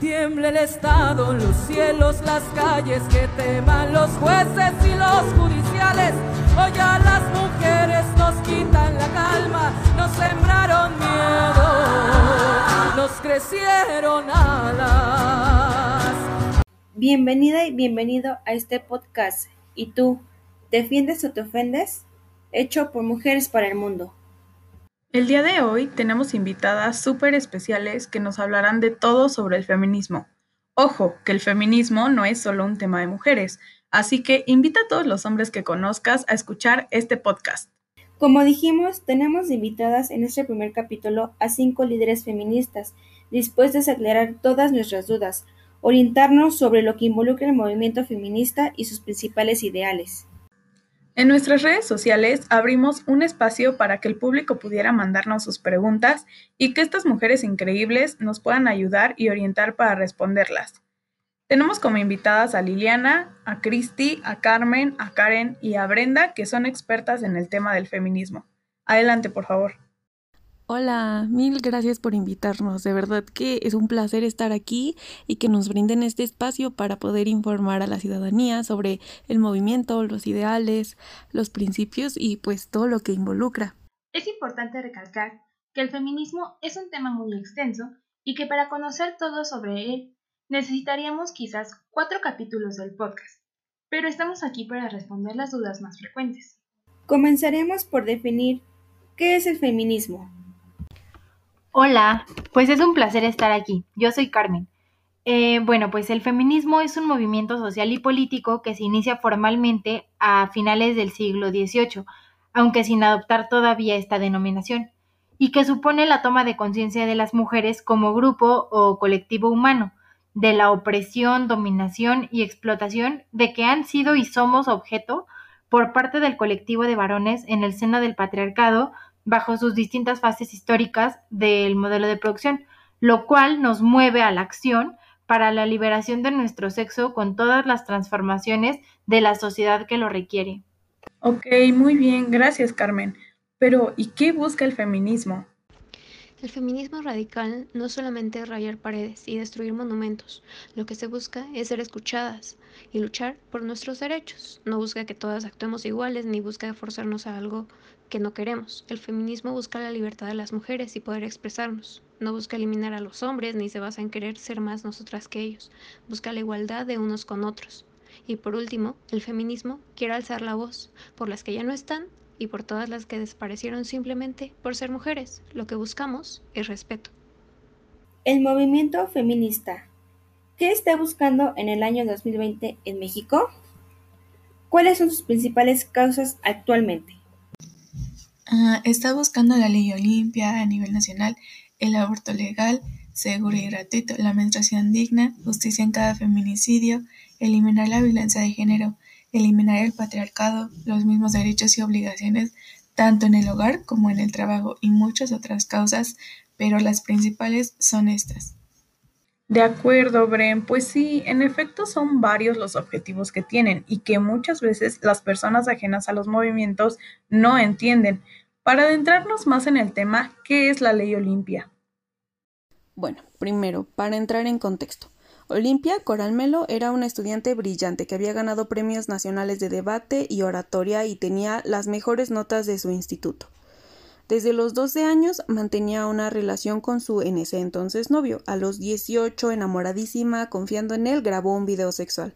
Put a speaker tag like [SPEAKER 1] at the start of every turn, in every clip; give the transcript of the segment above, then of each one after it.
[SPEAKER 1] Tiemble el Estado, los cielos, las calles, que teman los jueces y los judiciales. Hoy a las mujeres nos quitan la calma, nos sembraron miedo, nos crecieron alas.
[SPEAKER 2] Bienvenida y bienvenido a este podcast. ¿Y tú, defiendes o te ofendes? Hecho por Mujeres para el Mundo.
[SPEAKER 3] El día de hoy tenemos invitadas súper especiales que nos hablarán de todo sobre el feminismo. Ojo, que el feminismo no es solo un tema de mujeres, así que invita a todos los hombres que conozcas a escuchar este podcast.
[SPEAKER 2] Como dijimos, tenemos invitadas en este primer capítulo a cinco líderes feministas dispuestas a aclarar todas nuestras dudas, orientarnos sobre lo que involucra el movimiento feminista y sus principales ideales.
[SPEAKER 3] En nuestras redes sociales abrimos un espacio para que el público pudiera mandarnos sus preguntas y que estas mujeres increíbles nos puedan ayudar y orientar para responderlas. Tenemos como invitadas a Liliana, a Cristi, a Carmen, a Karen y a Brenda, que son expertas en el tema del feminismo. Adelante, por favor.
[SPEAKER 4] Hola, mil gracias por invitarnos. De verdad que es un placer estar aquí y que nos brinden este espacio para poder informar a la ciudadanía sobre el movimiento, los ideales, los principios y pues todo lo que involucra.
[SPEAKER 5] Es importante recalcar que el feminismo es un tema muy extenso y que para conocer todo sobre él necesitaríamos quizás cuatro capítulos del podcast, pero estamos aquí para responder las dudas más frecuentes.
[SPEAKER 2] Comenzaremos por definir qué es el feminismo.
[SPEAKER 6] Hola, pues es un placer estar aquí. Yo soy Carmen. Eh, bueno, pues el feminismo es un movimiento social y político que se inicia formalmente a finales del siglo XVIII, aunque sin adoptar todavía esta denominación, y que supone la toma de conciencia de las mujeres como grupo o colectivo humano, de la opresión, dominación y explotación de que han sido y somos objeto por parte del colectivo de varones en el seno del patriarcado bajo sus distintas fases históricas del modelo de producción, lo cual nos mueve a la acción para la liberación de nuestro sexo con todas las transformaciones de la sociedad que lo requiere.
[SPEAKER 3] Ok, muy bien, gracias Carmen. Pero, ¿y qué busca el feminismo?
[SPEAKER 7] El feminismo radical no solamente rayar paredes y destruir monumentos, lo que se busca es ser escuchadas y luchar por nuestros derechos. No busca que todas actuemos iguales ni busca forzarnos a algo que no queremos. El feminismo busca la libertad de las mujeres y poder expresarnos. No busca eliminar a los hombres ni se basa en querer ser más nosotras que ellos. Busca la igualdad de unos con otros. Y por último, el feminismo quiere alzar la voz por las que ya no están y por todas las que desaparecieron simplemente por ser mujeres. Lo que buscamos es respeto.
[SPEAKER 2] El movimiento feminista. ¿Qué está buscando en el año 2020 en México? ¿Cuáles son sus principales causas actualmente?
[SPEAKER 8] Uh, está buscando la ley Olimpia a nivel nacional, el aborto legal, seguro y gratuito, la menstruación digna, justicia en cada feminicidio, eliminar la violencia de género, eliminar el patriarcado, los mismos derechos y obligaciones tanto en el hogar como en el trabajo y muchas otras causas, pero las principales son estas.
[SPEAKER 3] De acuerdo, Bren. Pues sí, en efecto son varios los objetivos que tienen y que muchas veces las personas ajenas a los movimientos no entienden. Para adentrarnos más en el tema, ¿qué es la ley Olimpia?
[SPEAKER 4] Bueno, primero, para entrar en contexto. Olimpia Coralmelo era una estudiante brillante que había ganado premios nacionales de debate y oratoria y tenía las mejores notas de su instituto. Desde los 12 años mantenía una relación con su en ese entonces novio. A los 18, enamoradísima, confiando en él, grabó un video sexual.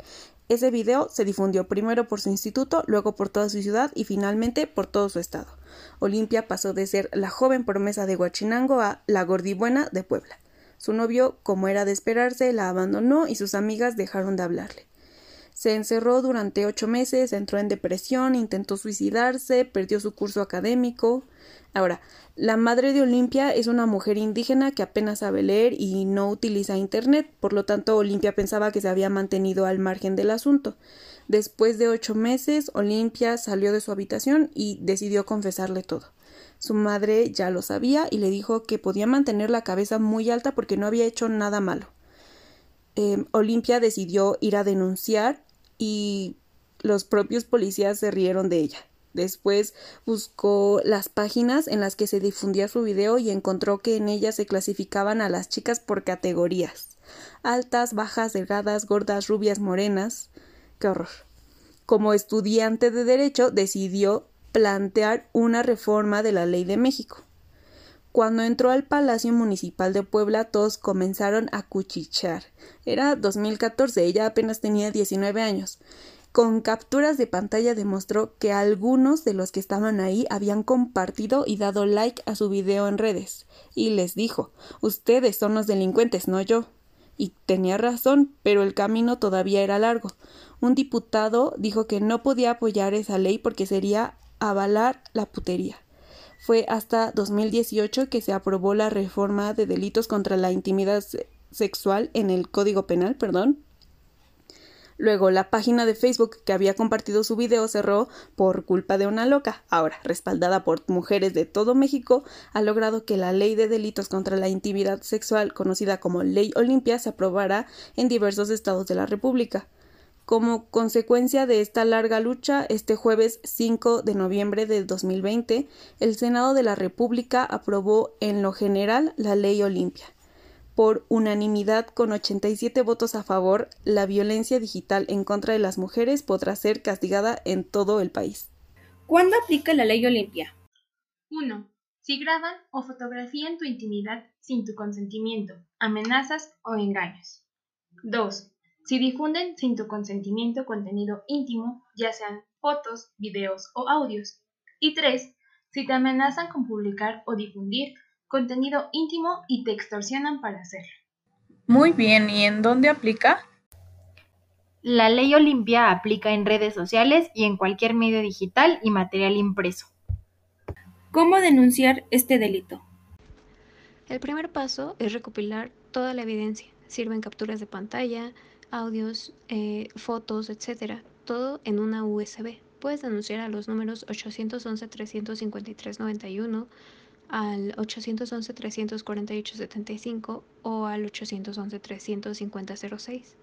[SPEAKER 4] Ese video se difundió primero por su instituto, luego por toda su ciudad y finalmente por todo su estado. Olimpia pasó de ser la joven promesa de Huachinango a la gordibuena de Puebla. Su novio, como era de esperarse, la abandonó y sus amigas dejaron de hablarle. Se encerró durante ocho meses, entró en depresión, intentó suicidarse, perdió su curso académico. Ahora, la madre de Olimpia es una mujer indígena que apenas sabe leer y no utiliza Internet, por lo tanto Olimpia pensaba que se había mantenido al margen del asunto. Después de ocho meses, Olimpia salió de su habitación y decidió confesarle todo. Su madre ya lo sabía y le dijo que podía mantener la cabeza muy alta porque no había hecho nada malo. Eh, Olimpia decidió ir a denunciar y los propios policías se rieron de ella. Después buscó las páginas en las que se difundía su video y encontró que en ellas se clasificaban a las chicas por categorías. Altas, bajas, delgadas, gordas, rubias, morenas. Qué horror. Como estudiante de Derecho decidió plantear una reforma de la ley de México. Cuando entró al Palacio Municipal de Puebla todos comenzaron a cuchichear. Era 2014, ella apenas tenía 19 años. Con capturas de pantalla demostró que algunos de los que estaban ahí habían compartido y dado like a su video en redes. Y les dijo, ustedes son los delincuentes, no yo. Y tenía razón, pero el camino todavía era largo. Un diputado dijo que no podía apoyar esa ley porque sería avalar la putería. Fue hasta 2018 que se aprobó la reforma de delitos contra la intimidad sexual en el Código Penal, perdón, Luego, la página de Facebook que había compartido su video cerró por culpa de una loca. Ahora, respaldada por mujeres de todo México, ha logrado que la ley de delitos contra la intimidad sexual, conocida como Ley Olimpia, se aprobara en diversos estados de la República. Como consecuencia de esta larga lucha, este jueves 5 de noviembre de 2020, el Senado de la República aprobó en lo general la Ley Olimpia por unanimidad con 87 votos a favor, la violencia digital en contra de las mujeres podrá ser castigada en todo el país.
[SPEAKER 2] ¿Cuándo aplica la ley Olimpia?
[SPEAKER 5] 1. Si graban o fotografían tu intimidad sin tu consentimiento, amenazas o engaños. 2. Si difunden sin tu consentimiento contenido íntimo, ya sean fotos, videos o audios. Y 3. Si te amenazan con publicar o difundir contenido íntimo y te extorsionan para hacerlo.
[SPEAKER 3] Muy bien, ¿y en dónde aplica?
[SPEAKER 6] La ley Olimpia aplica en redes sociales y en cualquier medio digital y material impreso.
[SPEAKER 2] ¿Cómo denunciar este delito?
[SPEAKER 7] El primer paso es recopilar toda la evidencia. Sirven capturas de pantalla, audios, eh, fotos, etc. Todo en una USB. Puedes denunciar a los números 811-353-91, al 811-348-75 o al 811-350-06.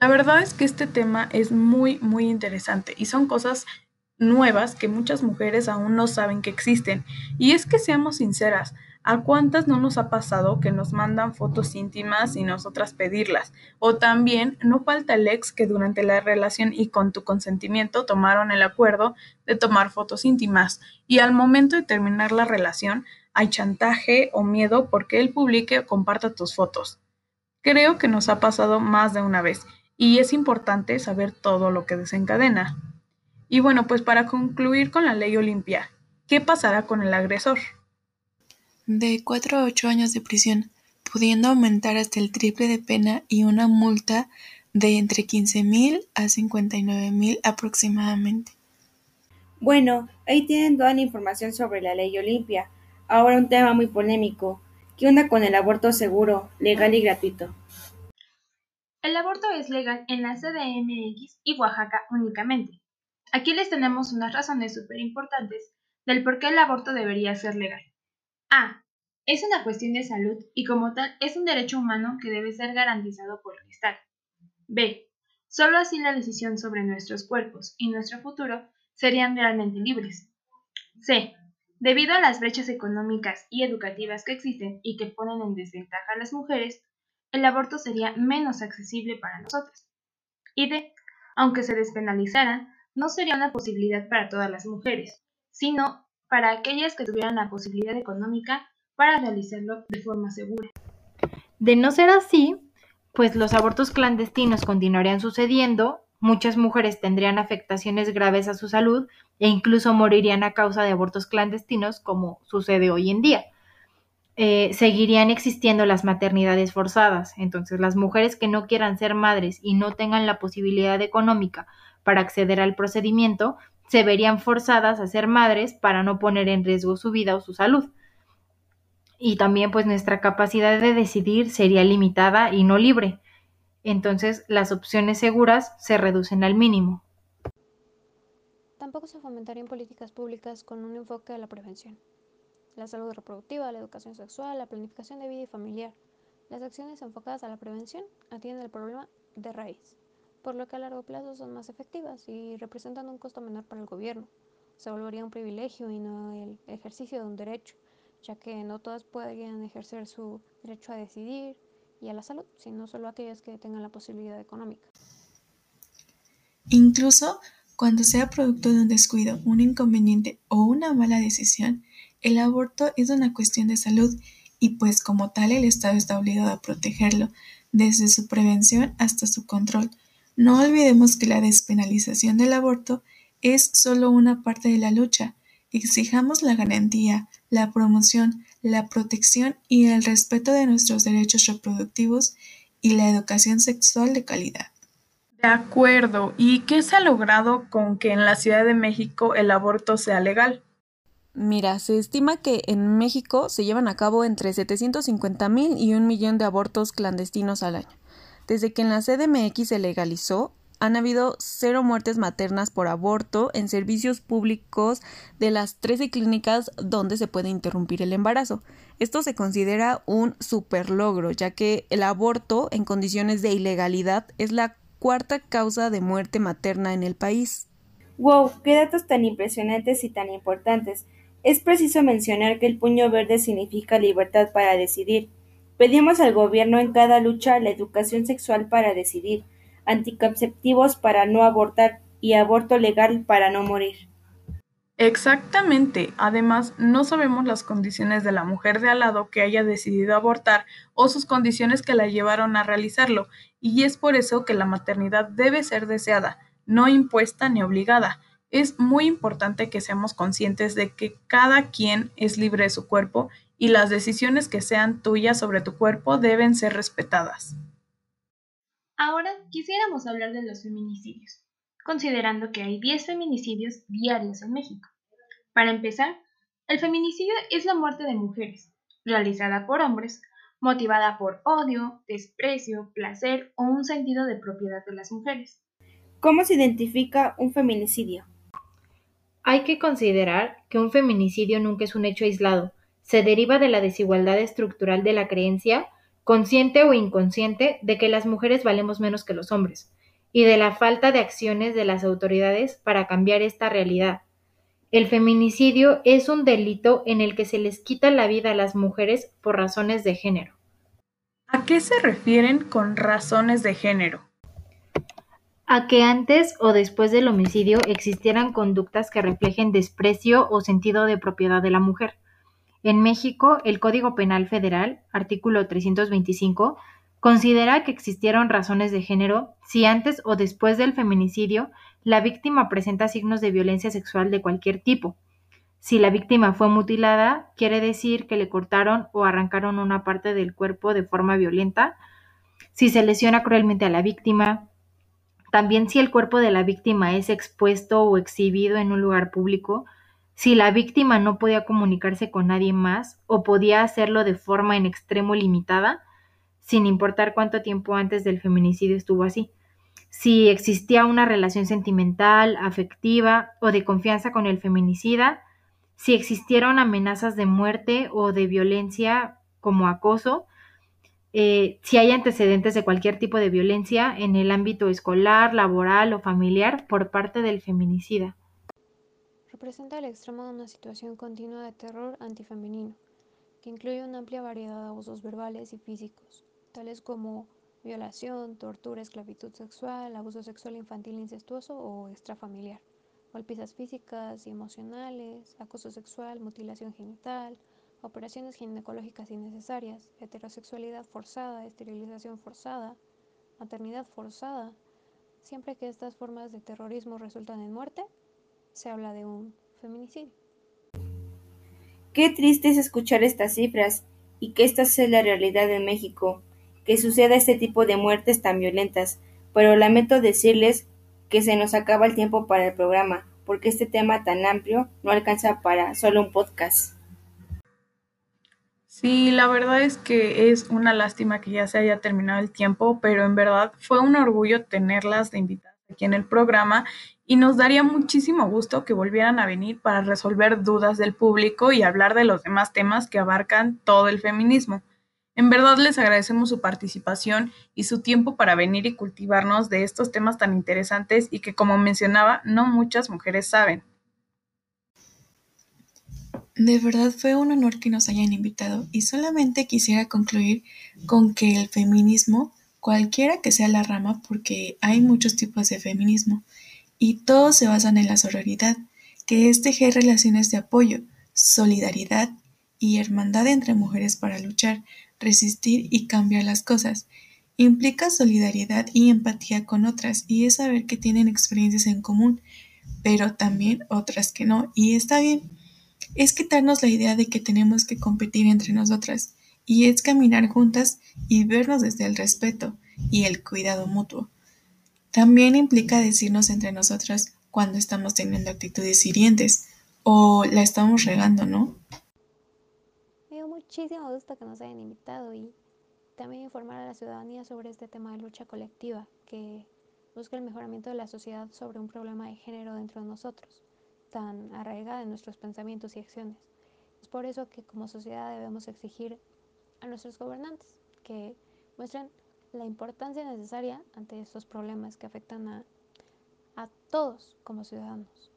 [SPEAKER 3] La verdad es que este tema es muy, muy interesante y son cosas nuevas que muchas mujeres aún no saben que existen. Y es que seamos sinceras, ¿A cuántas no nos ha pasado que nos mandan fotos íntimas y nosotras pedirlas? O también no falta el ex que durante la relación y con tu consentimiento tomaron el acuerdo de tomar fotos íntimas y al momento de terminar la relación hay chantaje o miedo porque él publique o comparta tus fotos. Creo que nos ha pasado más de una vez y es importante saber todo lo que desencadena. Y bueno, pues para concluir con la ley Olimpia, ¿qué pasará con el agresor?
[SPEAKER 8] De cuatro a ocho años de prisión, pudiendo aumentar hasta el triple de pena y una multa de entre quince mil a cincuenta y nueve mil aproximadamente.
[SPEAKER 2] Bueno, ahí tienen toda la información sobre la ley Olimpia. Ahora un tema muy polémico. ¿Qué onda con el aborto seguro, legal y gratuito?
[SPEAKER 5] El aborto es legal en la CDMX y Oaxaca únicamente. Aquí les tenemos unas razones súper importantes del por qué el aborto debería ser legal. A. Es una cuestión de salud y como tal es un derecho humano que debe ser garantizado por el Estado. B. Solo así la decisión sobre nuestros cuerpos y nuestro futuro serían realmente libres. C. Debido a las brechas económicas y educativas que existen y que ponen en desventaja a las mujeres, el aborto sería menos accesible para nosotros. Y D. Aunque se despenalizara, no sería una posibilidad para todas las mujeres, sino para aquellas que tuvieran la posibilidad económica para realizarlo de forma segura.
[SPEAKER 6] De no ser así, pues los abortos clandestinos continuarían sucediendo, muchas mujeres tendrían afectaciones graves a su salud e incluso morirían a causa de abortos clandestinos como sucede hoy en día. Eh, seguirían existiendo las maternidades forzadas, entonces las mujeres que no quieran ser madres y no tengan la posibilidad económica para acceder al procedimiento se verían forzadas a ser madres para no poner en riesgo su vida o su salud. Y también pues nuestra capacidad de decidir sería limitada y no libre. Entonces las opciones seguras se reducen al mínimo.
[SPEAKER 7] Tampoco se fomentarían políticas públicas con un enfoque a la prevención. La salud reproductiva, la educación sexual, la planificación de vida y familiar. Las acciones enfocadas a la prevención atienden el problema de raíz. Por lo que a largo plazo son más efectivas y representan un costo menor para el gobierno. Se volvería un privilegio y no el ejercicio de un derecho, ya que no todas podrían ejercer su derecho a decidir y a la salud, sino solo aquellas que tengan la posibilidad económica.
[SPEAKER 8] Incluso cuando sea producto de un descuido, un inconveniente o una mala decisión, el aborto es una cuestión de salud y pues como tal el Estado está obligado a protegerlo, desde su prevención hasta su control. No olvidemos que la despenalización del aborto es solo una parte de la lucha. Exijamos la garantía, la promoción, la protección y el respeto de nuestros derechos reproductivos y la educación sexual de calidad.
[SPEAKER 3] De acuerdo. ¿Y qué se ha logrado con que en la Ciudad de México el aborto sea legal?
[SPEAKER 4] Mira, se estima que en México se llevan a cabo entre 750 mil y un millón de abortos clandestinos al año. Desde que en la CDMX se legalizó, han habido cero muertes maternas por aborto en servicios públicos de las 13 clínicas donde se puede interrumpir el embarazo. Esto se considera un superlogro, ya que el aborto en condiciones de ilegalidad es la cuarta causa de muerte materna en el país.
[SPEAKER 2] ¡Wow! ¡Qué datos tan impresionantes y tan importantes! Es preciso mencionar que el puño verde significa libertad para decidir. Pedimos al gobierno en cada lucha la educación sexual para decidir, anticonceptivos para no abortar y aborto legal para no morir.
[SPEAKER 3] Exactamente. Además, no sabemos las condiciones de la mujer de al lado que haya decidido abortar o sus condiciones que la llevaron a realizarlo, y es por eso que la maternidad debe ser deseada, no impuesta ni obligada. Es muy importante que seamos conscientes de que cada quien es libre de su cuerpo y las decisiones que sean tuyas sobre tu cuerpo deben ser respetadas.
[SPEAKER 5] Ahora quisiéramos hablar de los feminicidios considerando que hay 10 feminicidios diarios en México. Para empezar, el feminicidio es la muerte de mujeres, realizada por hombres, motivada por odio, desprecio, placer o un sentido de propiedad de las mujeres.
[SPEAKER 2] ¿Cómo se identifica un feminicidio?
[SPEAKER 6] Hay que considerar que un feminicidio nunca es un hecho aislado, se deriva de la desigualdad estructural de la creencia, consciente o inconsciente, de que las mujeres valemos menos que los hombres, y de la falta de acciones de las autoridades para cambiar esta realidad. El feminicidio es un delito en el que se les quita la vida a las mujeres por razones de género.
[SPEAKER 3] ¿A qué se refieren con razones de género?
[SPEAKER 6] A que antes o después del homicidio existieran conductas que reflejen desprecio o sentido de propiedad de la mujer. En México, el Código Penal Federal, artículo 325, Considera que existieron razones de género si antes o después del feminicidio la víctima presenta signos de violencia sexual de cualquier tipo. Si la víctima fue mutilada, quiere decir que le cortaron o arrancaron una parte del cuerpo de forma violenta. Si se lesiona cruelmente a la víctima, también si el cuerpo de la víctima es expuesto o exhibido en un lugar público, si la víctima no podía comunicarse con nadie más o podía hacerlo de forma en extremo limitada, sin importar cuánto tiempo antes del feminicidio estuvo así. Si existía una relación sentimental, afectiva o de confianza con el feminicida, si existieron amenazas de muerte o de violencia como acoso, eh, si hay antecedentes de cualquier tipo de violencia en el ámbito escolar, laboral o familiar por parte del feminicida.
[SPEAKER 7] Representa el extremo de una situación continua de terror antifemenino, que incluye una amplia variedad de abusos verbales y físicos, tales como violación, tortura, esclavitud sexual, abuso sexual infantil incestuoso o extrafamiliar, golpizas físicas y emocionales, acoso sexual, mutilación genital, operaciones ginecológicas innecesarias, heterosexualidad forzada, esterilización forzada, maternidad forzada. Siempre que estas formas de terrorismo resultan en muerte, se habla de un feminicidio.
[SPEAKER 2] Qué triste es escuchar estas cifras y que esta sea la realidad en México que suceda este tipo de muertes tan violentas, pero lamento decirles que se nos acaba el tiempo para el programa, porque este tema tan amplio no alcanza para solo un podcast.
[SPEAKER 3] Sí, la verdad es que es una lástima que ya se haya terminado el tiempo, pero en verdad fue un orgullo tenerlas de invitadas aquí en el programa y nos daría muchísimo gusto que volvieran a venir para resolver dudas del público y hablar de los demás temas que abarcan todo el feminismo. En verdad les agradecemos su participación y su tiempo para venir y cultivarnos de estos temas tan interesantes y que, como mencionaba, no muchas mujeres saben.
[SPEAKER 8] De verdad fue un honor que nos hayan invitado y solamente quisiera concluir con que el feminismo, cualquiera que sea la rama, porque hay muchos tipos de feminismo, y todos se basan en la sororidad, que es tejer relaciones de apoyo, solidaridad y hermandad entre mujeres para luchar, resistir y cambiar las cosas. Implica solidaridad y empatía con otras y es saber que tienen experiencias en común, pero también otras que no, y está bien es quitarnos la idea de que tenemos que competir entre nosotras, y es caminar juntas y vernos desde el respeto y el cuidado mutuo. También implica decirnos entre nosotras cuando estamos teniendo actitudes hirientes o la estamos regando, ¿no?
[SPEAKER 7] Me dio muchísimo gusto que nos hayan invitado y también informar a la ciudadanía sobre este tema de lucha colectiva que busca el mejoramiento de la sociedad sobre un problema de género dentro de nosotros tan arraigada en nuestros pensamientos y acciones. Es por eso que como sociedad debemos exigir a nuestros gobernantes, que muestran la importancia necesaria ante estos problemas que afectan a, a todos como ciudadanos.